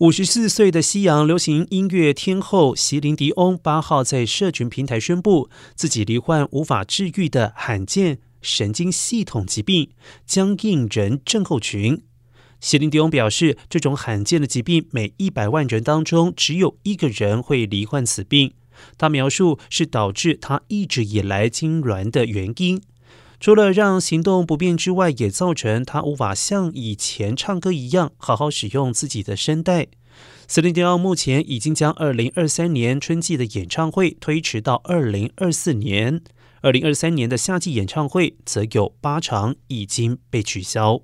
五十四岁的西洋流行音乐天后席琳迪翁八号在社群平台宣布，自己罹患无法治愈的罕见神经系统疾病——僵硬人症候群。席琳迪翁表示，这种罕见的疾病每一百万人当中只有一个人会罹患此病。他描述是导致他一直以来痉挛的原因。除了让行动不便之外，也造成他无法像以前唱歌一样好好使用自己的声带。斯林迪奥目前已经将二零二三年春季的演唱会推迟到二零二四年，二零二三年的夏季演唱会则有八场已经被取消。